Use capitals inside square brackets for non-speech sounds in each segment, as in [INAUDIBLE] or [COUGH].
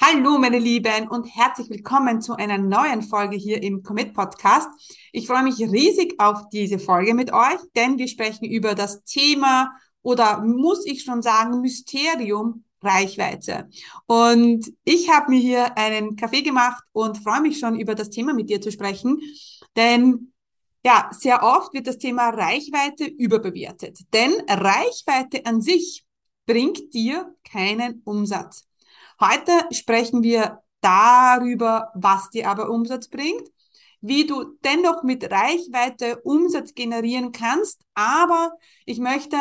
Hallo, meine Lieben, und herzlich willkommen zu einer neuen Folge hier im Commit Podcast. Ich freue mich riesig auf diese Folge mit euch, denn wir sprechen über das Thema oder muss ich schon sagen, Mysterium Reichweite. Und ich habe mir hier einen Kaffee gemacht und freue mich schon über das Thema mit dir zu sprechen, denn ja, sehr oft wird das Thema Reichweite überbewertet, denn Reichweite an sich bringt dir keinen Umsatz. Heute sprechen wir darüber, was dir aber Umsatz bringt, wie du dennoch mit Reichweite Umsatz generieren kannst, aber ich möchte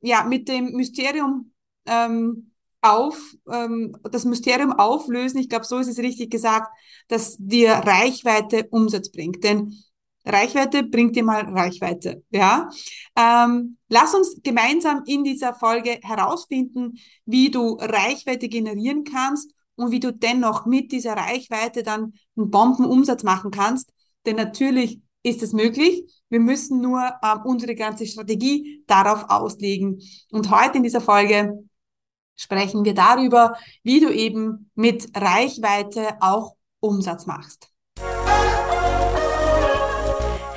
ja mit dem Mysterium ähm, auf ähm, das Mysterium auflösen. Ich glaube, so ist es richtig gesagt, dass dir Reichweite Umsatz bringt. Denn Reichweite bringt dir mal Reichweite. Ja, ähm, lass uns gemeinsam in dieser Folge herausfinden, wie du Reichweite generieren kannst und wie du dennoch mit dieser Reichweite dann einen Bombenumsatz machen kannst. Denn natürlich ist es möglich. Wir müssen nur ähm, unsere ganze Strategie darauf auslegen. Und heute in dieser Folge sprechen wir darüber, wie du eben mit Reichweite auch Umsatz machst.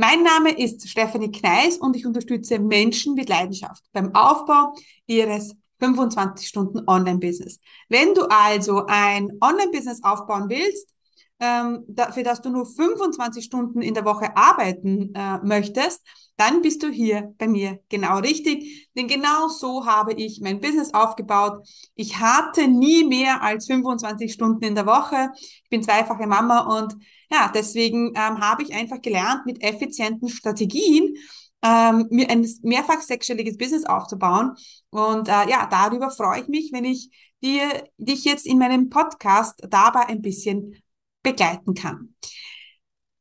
Mein Name ist Stephanie Kneis und ich unterstütze Menschen mit Leidenschaft beim Aufbau ihres 25 Stunden Online-Business. Wenn du also ein Online-Business aufbauen willst, ähm, für das du nur 25 Stunden in der Woche arbeiten äh, möchtest, dann bist du hier bei mir genau richtig. Denn genau so habe ich mein Business aufgebaut. Ich hatte nie mehr als 25 Stunden in der Woche. Ich bin zweifache Mama und ja, deswegen ähm, habe ich einfach gelernt, mit effizienten Strategien ähm, mir ein mehrfach sechsstelliges Business aufzubauen. Und äh, ja, darüber freue ich mich, wenn ich dir, dich jetzt in meinem Podcast dabei ein bisschen begleiten kann.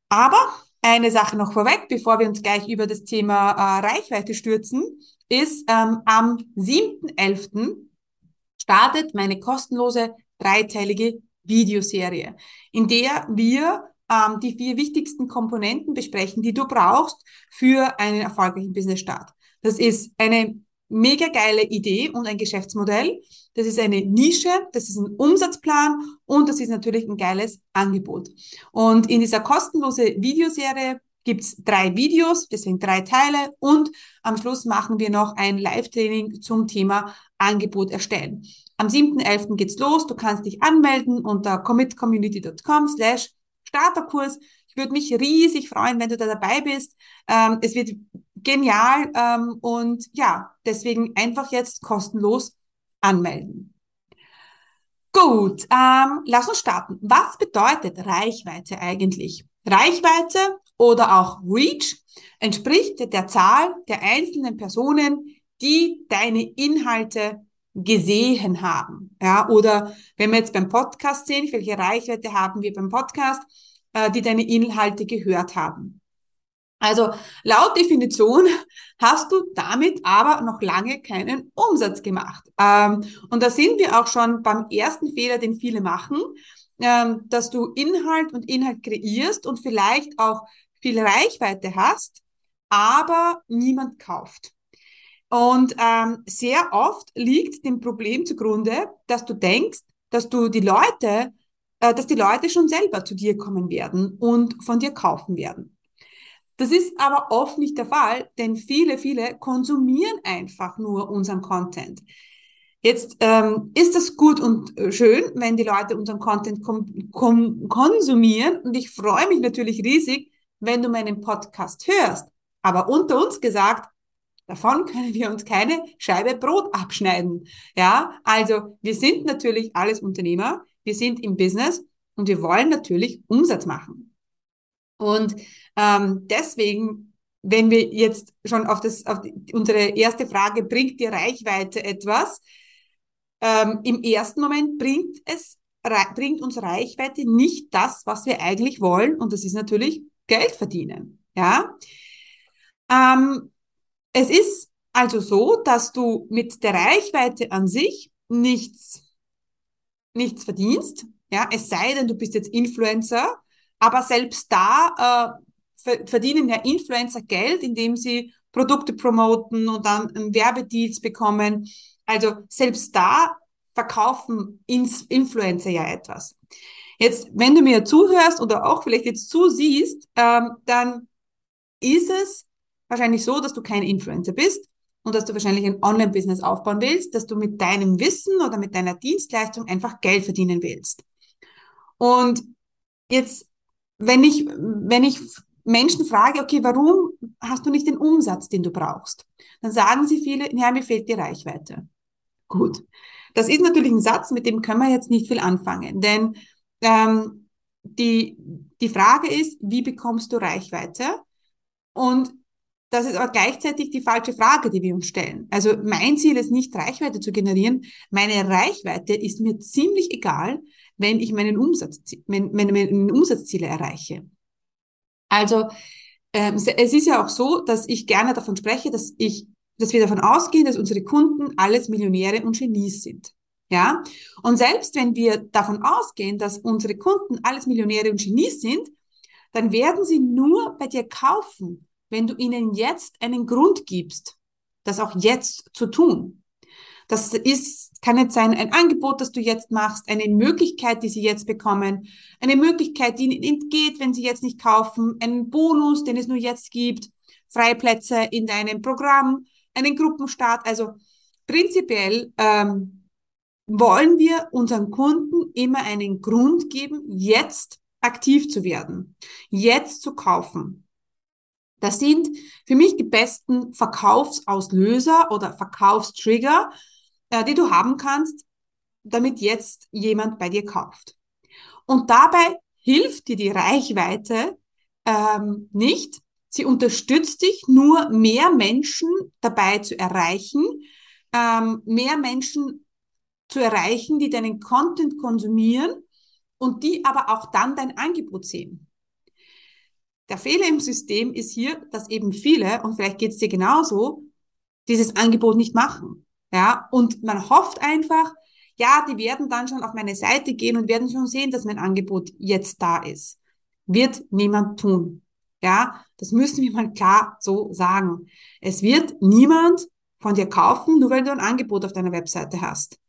Aber eine Sache noch vorweg, bevor wir uns gleich über das Thema äh, Reichweite stürzen, ist ähm, am 7.11. startet meine kostenlose dreiteilige Videoserie, in der wir ähm, die vier wichtigsten Komponenten besprechen, die du brauchst für einen erfolgreichen Business-Start. Das ist eine mega geile Idee und ein Geschäftsmodell. Das ist eine Nische, das ist ein Umsatzplan und das ist natürlich ein geiles Angebot. Und in dieser kostenlose Videoserie gibt's drei Videos, deswegen drei Teile und am Schluss machen wir noch ein Live-Training zum Thema Angebot erstellen. Am 7.11. geht's los. Du kannst dich anmelden unter commitcommunity.com slash Starterkurs. Ich würde mich riesig freuen, wenn du da dabei bist. Ähm, es wird genial ähm, und ja, deswegen einfach jetzt kostenlos anmelden. Gut, ähm, lass uns starten. Was bedeutet Reichweite eigentlich? Reichweite oder auch Reach entspricht der Zahl der einzelnen Personen, die deine Inhalte gesehen haben. Ja, oder wenn wir jetzt beim Podcast sehen, welche Reichweite haben wir beim Podcast, äh, die deine Inhalte gehört haben. Also laut Definition hast du damit aber noch lange keinen Umsatz gemacht. Ähm, und da sind wir auch schon beim ersten Fehler, den viele machen, ähm, dass du Inhalt und Inhalt kreierst und vielleicht auch viel Reichweite hast, aber niemand kauft. Und ähm, sehr oft liegt dem Problem zugrunde, dass du denkst, dass du die Leute, äh, dass die Leute schon selber zu dir kommen werden und von dir kaufen werden. Das ist aber oft nicht der Fall, denn viele, viele konsumieren einfach nur unseren Content. Jetzt ähm, ist das gut und äh, schön, wenn die Leute unseren Content konsumieren und ich freue mich natürlich riesig, wenn du meinen Podcast hörst. Aber unter uns gesagt, davon können wir uns keine Scheibe Brot abschneiden. Ja, also wir sind natürlich alles Unternehmer, wir sind im Business und wir wollen natürlich Umsatz machen. Und ähm, deswegen, wenn wir jetzt schon auf das, auf die, unsere erste Frage, bringt dir Reichweite etwas? ähm, im ersten Moment bringt es bringt uns Reichweite nicht das, was wir eigentlich wollen, und das ist natürlich Geld verdienen. Ja, ähm, es ist also so, dass du mit der Reichweite an sich nichts nichts verdienst. Ja, es sei denn, du bist jetzt Influencer, aber selbst da äh, verdienen ja Influencer Geld, indem sie Produkte promoten und dann Werbedeals bekommen. Also selbst da verkaufen Ins Influencer ja etwas. Jetzt, wenn du mir zuhörst oder auch vielleicht jetzt zusiehst, ähm, dann ist es wahrscheinlich so, dass du kein Influencer bist und dass du wahrscheinlich ein Online-Business aufbauen willst, dass du mit deinem Wissen oder mit deiner Dienstleistung einfach Geld verdienen willst. Und jetzt, wenn ich, wenn ich Menschen frage, okay, warum hast du nicht den Umsatz, den du brauchst? Dann sagen sie viele, ja, mir fehlt die Reichweite. Gut. Das ist natürlich ein Satz, mit dem können wir jetzt nicht viel anfangen, denn ähm, die, die Frage ist, wie bekommst du Reichweite? Und das ist aber gleichzeitig die falsche Frage, die wir uns stellen. Also mein Ziel ist nicht, Reichweite zu generieren. Meine Reichweite ist mir ziemlich egal, wenn ich meinen Umsatz, meine, meine Umsatzziele erreiche. Also ähm, es ist ja auch so, dass ich gerne davon spreche, dass ich dass wir davon ausgehen, dass unsere Kunden alles Millionäre und Genies sind. Ja? Und selbst wenn wir davon ausgehen, dass unsere Kunden alles Millionäre und Genies sind, dann werden sie nur bei dir kaufen, wenn du ihnen jetzt einen Grund gibst, das auch jetzt zu tun. Das ist, kann jetzt sein, ein Angebot, das du jetzt machst, eine Möglichkeit, die sie jetzt bekommen, eine Möglichkeit, die ihnen entgeht, wenn sie jetzt nicht kaufen, einen Bonus, den es nur jetzt gibt, Freiplätze in deinem Programm, einen Gruppenstart. Also prinzipiell ähm, wollen wir unseren Kunden immer einen Grund geben, jetzt aktiv zu werden, jetzt zu kaufen. Das sind für mich die besten Verkaufsauslöser oder Verkaufstrigger, äh, die du haben kannst, damit jetzt jemand bei dir kauft. Und dabei hilft dir die Reichweite ähm, nicht, Sie unterstützt dich nur, mehr Menschen dabei zu erreichen, ähm, mehr Menschen zu erreichen, die deinen Content konsumieren und die aber auch dann dein Angebot sehen. Der Fehler im System ist hier, dass eben viele, und vielleicht geht es dir genauso, dieses Angebot nicht machen. Ja, und man hofft einfach, ja, die werden dann schon auf meine Seite gehen und werden schon sehen, dass mein Angebot jetzt da ist. Wird niemand tun. Ja, das müssen wir mal klar so sagen. Es wird niemand von dir kaufen, nur weil du ein Angebot auf deiner Webseite hast.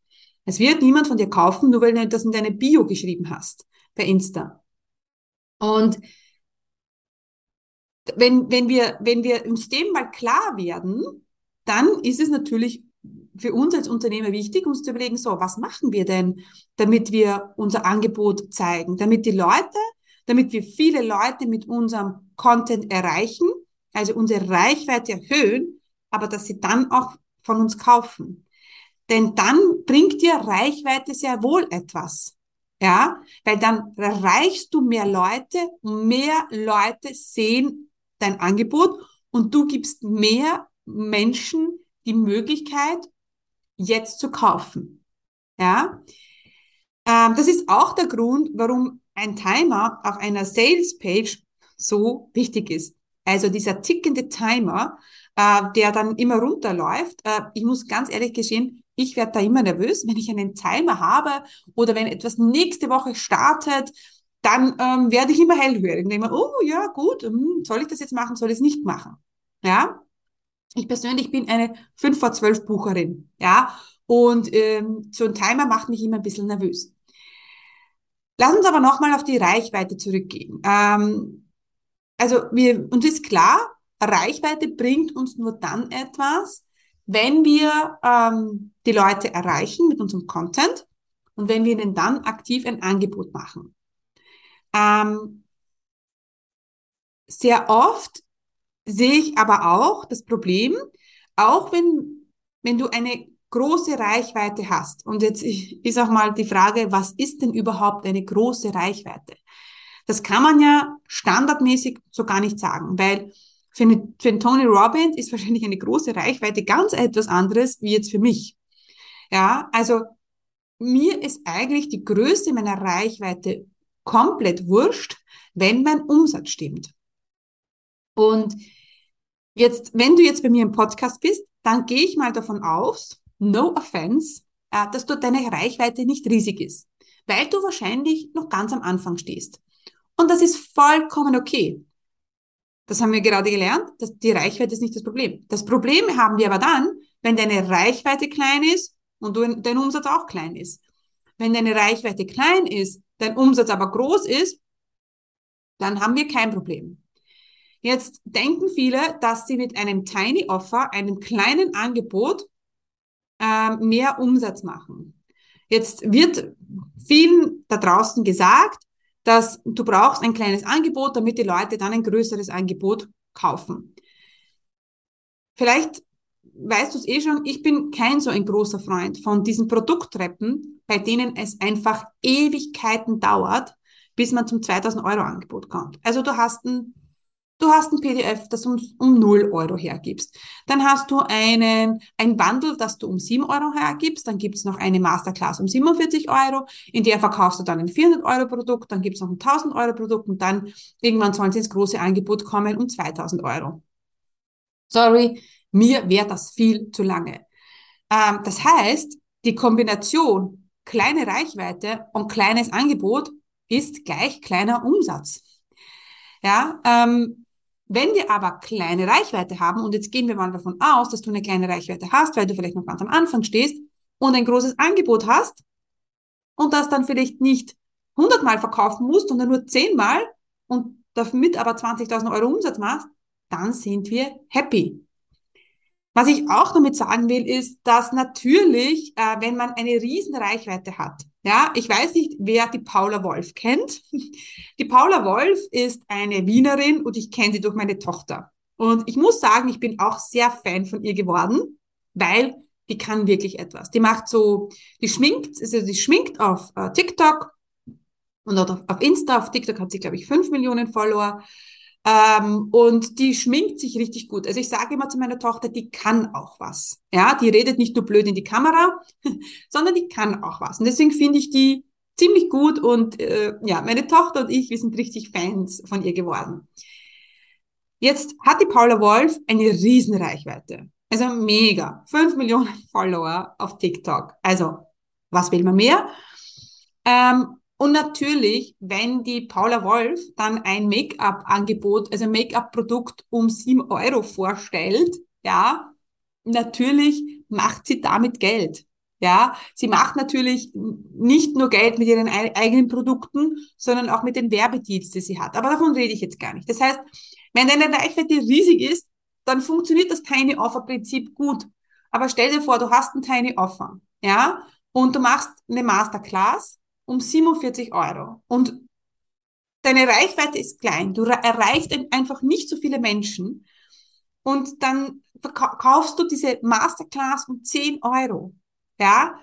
Es wird niemand von dir kaufen, nur weil du das in deine Bio geschrieben hast, bei Insta. Und wenn, wenn wir, wenn wir uns dem mal klar werden, dann ist es natürlich für uns als Unternehmer wichtig, uns zu überlegen, so, was machen wir denn, damit wir unser Angebot zeigen, damit die Leute damit wir viele Leute mit unserem Content erreichen, also unsere Reichweite erhöhen, aber dass sie dann auch von uns kaufen. Denn dann bringt dir Reichweite sehr wohl etwas. Ja, weil dann erreichst du mehr Leute, mehr Leute sehen dein Angebot und du gibst mehr Menschen die Möglichkeit, jetzt zu kaufen. Ja, ähm, das ist auch der Grund, warum ein Timer auf einer Sales-Page so wichtig ist. Also dieser tickende Timer, äh, der dann immer runterläuft. Äh, ich muss ganz ehrlich gestehen, ich werde da immer nervös, wenn ich einen Timer habe oder wenn etwas nächste Woche startet, dann ähm, werde ich immer hellhörig und denke mir, oh ja, gut, hm, soll ich das jetzt machen, soll ich es nicht machen? Ja, ich persönlich bin eine 5 vor 12 Bucherin, ja, und ähm, so ein Timer macht mich immer ein bisschen nervös. Lass uns aber nochmal auf die Reichweite zurückgehen. Ähm, also wir, uns ist klar, Reichweite bringt uns nur dann etwas, wenn wir ähm, die Leute erreichen mit unserem Content und wenn wir ihnen dann aktiv ein Angebot machen. Ähm, sehr oft sehe ich aber auch das Problem, auch wenn, wenn du eine große Reichweite hast. Und jetzt ist auch mal die Frage, was ist denn überhaupt eine große Reichweite? Das kann man ja standardmäßig so gar nicht sagen, weil für, eine, für einen Tony Robbins ist wahrscheinlich eine große Reichweite ganz etwas anderes wie jetzt für mich. Ja, also mir ist eigentlich die Größe meiner Reichweite komplett wurscht, wenn mein Umsatz stimmt. Und jetzt, wenn du jetzt bei mir im Podcast bist, dann gehe ich mal davon aus, no offense, äh, dass dort deine Reichweite nicht riesig ist, weil du wahrscheinlich noch ganz am Anfang stehst. Und das ist vollkommen okay. Das haben wir gerade gelernt, dass die Reichweite ist nicht das Problem. Das Problem haben wir aber dann, wenn deine Reichweite klein ist und dein Umsatz auch klein ist. Wenn deine Reichweite klein ist, dein Umsatz aber groß ist, dann haben wir kein Problem. Jetzt denken viele, dass sie mit einem Tiny Offer, einem kleinen Angebot, äh, mehr Umsatz machen. Jetzt wird vielen da draußen gesagt, dass du brauchst ein kleines Angebot, damit die Leute dann ein größeres Angebot kaufen. Vielleicht weißt du es eh schon, ich bin kein so ein großer Freund von diesen Produkttreppen, bei denen es einfach Ewigkeiten dauert, bis man zum 2000 Euro Angebot kommt. Also du hast ein Du hast ein PDF, das um, um 0 Euro hergibst. Dann hast du einen, ein Bundle, das du um 7 Euro hergibst. Dann gibt's noch eine Masterclass um 47 Euro. In der verkaufst du dann ein 400 Euro Produkt. Dann gibt's noch ein 1000 Euro Produkt. Und dann irgendwann sollen sie ins große Angebot kommen um 2000 Euro. Sorry, mir wäre das viel zu lange. Ähm, das heißt, die Kombination kleine Reichweite und kleines Angebot ist gleich kleiner Umsatz. Ja, ähm, wenn wir aber kleine Reichweite haben, und jetzt gehen wir mal davon aus, dass du eine kleine Reichweite hast, weil du vielleicht noch ganz am Anfang stehst und ein großes Angebot hast und das dann vielleicht nicht 100 Mal verkaufen musst, sondern nur 10 Mal und damit aber 20.000 Euro Umsatz machst, dann sind wir happy. Was ich auch damit sagen will, ist, dass natürlich, äh, wenn man eine riesen Reichweite hat, ja, ich weiß nicht, wer die Paula Wolf kennt. [LAUGHS] Die Paula Wolf ist eine Wienerin und ich kenne sie durch meine Tochter. Und ich muss sagen, ich bin auch sehr Fan von ihr geworden, weil die kann wirklich etwas. Die macht so, die schminkt, also die schminkt auf äh, TikTok und auf, auf Insta. Auf TikTok hat sie, glaube ich, fünf Millionen Follower. Ähm, und die schminkt sich richtig gut. Also ich sage immer zu meiner Tochter, die kann auch was. Ja, die redet nicht nur blöd in die Kamera, [LAUGHS] sondern die kann auch was. Und deswegen finde ich die ziemlich gut und äh, ja, meine Tochter und ich, wir sind richtig Fans von ihr geworden. Jetzt hat die Paula Wolf eine riesen Reichweite. Also mega. Fünf Millionen [LAUGHS] Follower auf TikTok. Also, was will man mehr? Ähm, und natürlich, wenn die Paula Wolf dann ein Make-up-Angebot, also Make-up-Produkt um sieben Euro vorstellt, ja, natürlich macht sie damit Geld. Ja, sie macht natürlich nicht nur Geld mit ihren eigenen Produkten, sondern auch mit den Werbedeals, die sie hat. Aber davon rede ich jetzt gar nicht. Das heißt, wenn deine Reichweite riesig ist, dann funktioniert das Tiny Offer Prinzip gut. Aber stell dir vor, du hast ein Tiny Offer, ja, und du machst eine Masterclass um 47 Euro. Und deine Reichweite ist klein. Du erreichst einfach nicht so viele Menschen. Und dann kaufst du diese Masterclass um 10 Euro. Ja,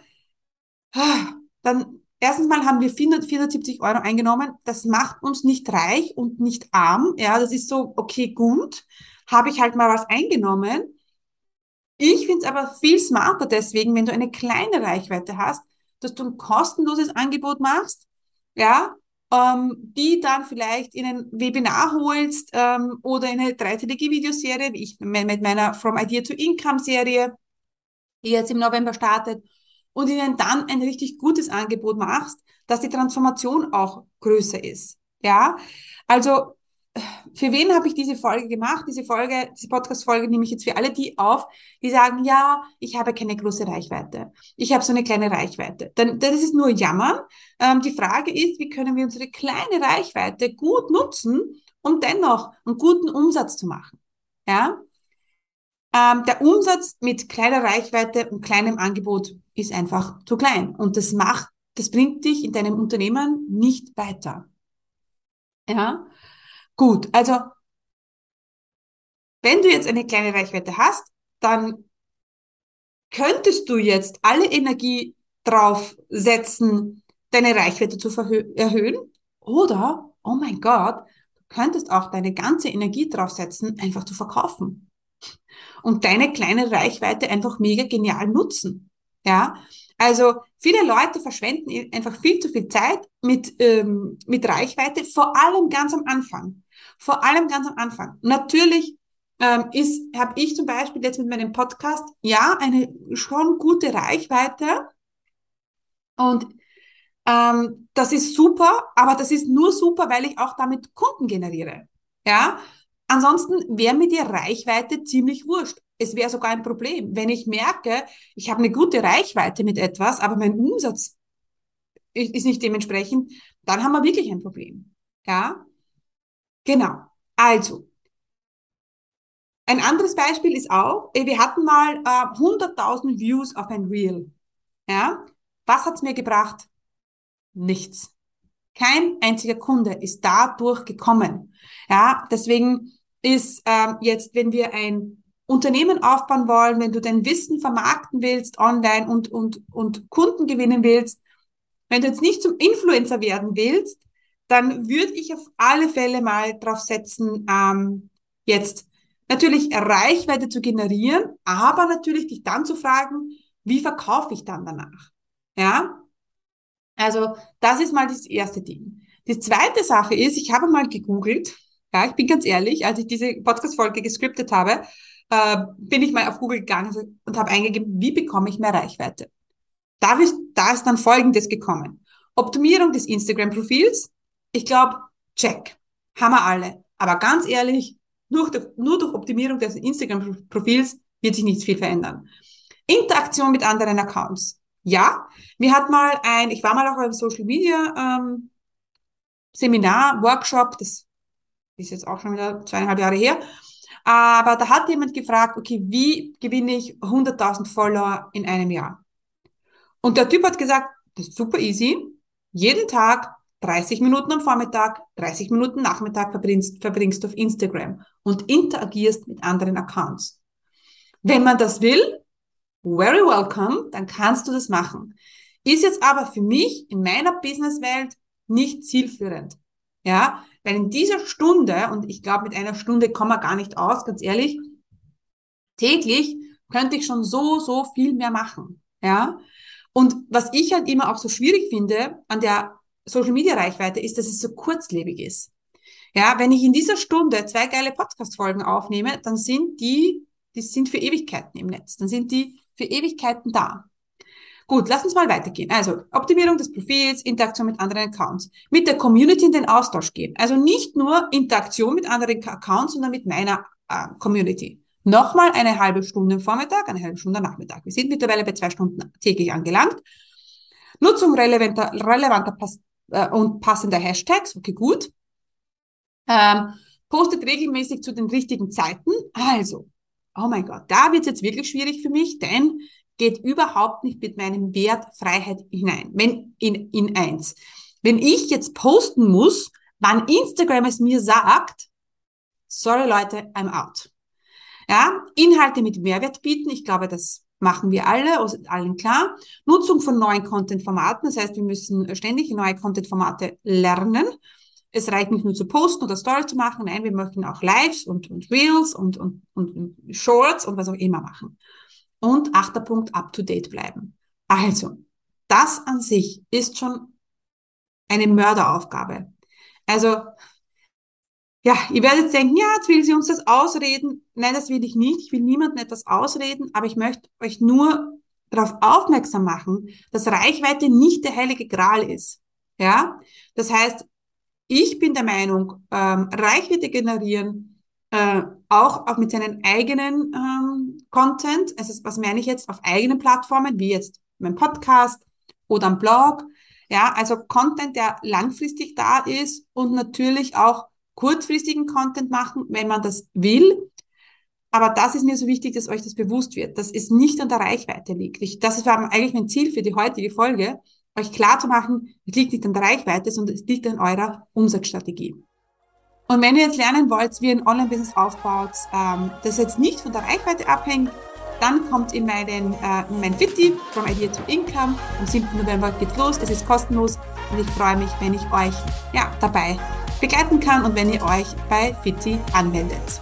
dann erstens mal haben wir 470 Euro eingenommen. Das macht uns nicht reich und nicht arm. Ja, das ist so, okay, gut. Habe ich halt mal was eingenommen. Ich finde es aber viel smarter deswegen, wenn du eine kleine Reichweite hast, dass du ein kostenloses Angebot machst, ja, ähm, die dann vielleicht in ein Webinar holst ähm, oder in eine dreiteilige Videoserie, wie ich mit meiner From Idea to Income Serie, die jetzt im November startet, und ihnen dann ein richtig gutes Angebot machst, dass die Transformation auch größer ist. Ja, also für wen habe ich diese Folge gemacht? Diese Folge, diese Podcast-Folge nehme ich jetzt für alle die auf, die sagen, ja, ich habe keine große Reichweite. Ich habe so eine kleine Reichweite. Dann, das ist nur Jammern. Ähm, die Frage ist, wie können wir unsere kleine Reichweite gut nutzen, um dennoch einen guten Umsatz zu machen? Ja? Ähm, der Umsatz mit kleiner Reichweite und kleinem Angebot ist einfach zu klein. Und das macht, das bringt dich in deinem Unternehmen nicht weiter. Ja? Gut, also wenn du jetzt eine kleine Reichweite hast, dann könntest du jetzt alle Energie drauf setzen, deine Reichweite zu erhöhen. Oder, oh mein Gott, du könntest auch deine ganze Energie drauf setzen, einfach zu verkaufen. Und deine kleine Reichweite einfach mega genial nutzen. Ja, Also viele Leute verschwenden einfach viel zu viel Zeit mit, ähm, mit Reichweite, vor allem ganz am Anfang. Vor allem ganz am Anfang. Natürlich ähm, ist, habe ich zum Beispiel jetzt mit meinem Podcast ja eine schon gute Reichweite und ähm, das ist super, aber das ist nur super, weil ich auch damit Kunden generiere. Ja, ansonsten wäre mir die Reichweite ziemlich wurscht. Es wäre sogar ein Problem, wenn ich merke, ich habe eine gute Reichweite mit etwas, aber mein Umsatz ist nicht dementsprechend, dann haben wir wirklich ein Problem. Ja, genau. Also ein anderes Beispiel ist auch, äh, wir hatten mal äh, 100.000 Views auf ein Reel. Ja, was hat's mir gebracht? Nichts. Kein einziger Kunde ist dadurch gekommen. Ja, deswegen ist ähm, jetzt, wenn wir ein Unternehmen aufbauen wollen, wenn du dein Wissen vermarkten willst online und, und, und Kunden gewinnen willst, wenn du jetzt nicht zum Influencer werden willst, dann würde ich auf alle Fälle mal drauf setzen, ähm, jetzt natürlich Reichweite zu generieren, aber natürlich dich dann zu fragen, wie verkaufe ich dann danach? Ja? Also, das ist mal das erste Ding. Die zweite Sache ist, ich habe mal gegoogelt, ja, ich bin ganz ehrlich, als ich diese Podcast-Folge gescriptet habe, äh, bin ich mal auf Google gegangen und habe eingegeben, wie bekomme ich mehr Reichweite? Da ist, da ist dann Folgendes gekommen. Optimierung des Instagram-Profils. Ich glaube, check. Haben wir alle. Aber ganz ehrlich, nur durch, nur durch Optimierung des Instagram-Profils wird sich nichts viel verändern. Interaktion mit anderen Accounts. Ja, mir hat mal ein, ich war mal auch beim Social Media ähm, Seminar, Workshop, das ist jetzt auch schon wieder zweieinhalb Jahre her, aber da hat jemand gefragt, okay, wie gewinne ich 100.000 Follower in einem Jahr? Und der Typ hat gesagt, das ist super easy. Jeden Tag 30 Minuten am Vormittag, 30 Minuten Nachmittag verbringst, verbringst du auf Instagram und interagierst mit anderen Accounts. Wenn man das will, very welcome, dann kannst du das machen. Ist jetzt aber für mich in meiner Businesswelt nicht zielführend. Ja, weil in dieser Stunde, und ich glaube, mit einer Stunde kommen wir gar nicht aus, ganz ehrlich, täglich könnte ich schon so, so viel mehr machen. Ja, und was ich halt immer auch so schwierig finde an der Social Media Reichweite ist, dass es so kurzlebig ist. Ja, wenn ich in dieser Stunde zwei geile Podcast-Folgen aufnehme, dann sind die, die sind für Ewigkeiten im Netz. Dann sind die für Ewigkeiten da. Gut, lass uns mal weitergehen. Also Optimierung des Profils, Interaktion mit anderen Accounts, mit der Community in den Austausch gehen. Also nicht nur Interaktion mit anderen Accounts, sondern mit meiner äh, Community. Nochmal eine halbe Stunde Vormittag, eine halbe Stunde Nachmittag. Wir sind mittlerweile bei zwei Stunden täglich angelangt. Nutzung relevanter, relevanter äh, und passender Hashtags, okay, gut. Ähm, postet regelmäßig zu den richtigen Zeiten. Also, oh mein Gott, da wird es jetzt wirklich schwierig für mich, denn geht überhaupt nicht mit meinem Wert Freiheit hinein. Wenn in, in eins. Wenn ich jetzt posten muss, wann Instagram es mir sagt, sorry Leute, I'm out. Ja, Inhalte mit Mehrwert bieten. Ich glaube, das machen wir alle, also allen klar. Nutzung von neuen Content-Formaten, das heißt, wir müssen ständig neue Content-Formate lernen. Es reicht nicht nur zu posten oder Story zu machen, nein, wir möchten auch Lives und, und Reels und, und, und Shorts und was auch immer machen. Und achter Punkt, up-to-date bleiben. Also, das an sich ist schon eine Mörderaufgabe. Also, ja, ihr werdet denken, ja, jetzt will sie uns das ausreden. Nein, das will ich nicht. Ich will niemandem etwas ausreden, aber ich möchte euch nur darauf aufmerksam machen, dass Reichweite nicht der heilige Gral ist. Ja, das heißt, ich bin der Meinung, ähm, Reichweite generieren, äh, auch, auch mit seinen eigenen ähm, Content, also was meine ich jetzt, auf eigenen Plattformen, wie jetzt mein Podcast oder ein Blog, ja, also Content, der langfristig da ist und natürlich auch kurzfristigen Content machen, wenn man das will. Aber das ist mir so wichtig, dass euch das bewusst wird, dass es nicht an der Reichweite liegt. Ich, das war eigentlich mein Ziel für die heutige Folge, euch klar zu machen, es liegt nicht an der Reichweite, sondern es liegt an eurer Umsatzstrategie. Und wenn ihr jetzt lernen wollt, wie ihr ein Online-Business aufbaut, ähm, das jetzt nicht von der Reichweite abhängt, dann kommt in, meinen, äh, in mein Fitti From Idea to Income. Am 7. November geht's los. Es ist kostenlos und ich freue mich, wenn ich euch ja, dabei begleiten kann und wenn ihr euch bei Fitti anmeldet.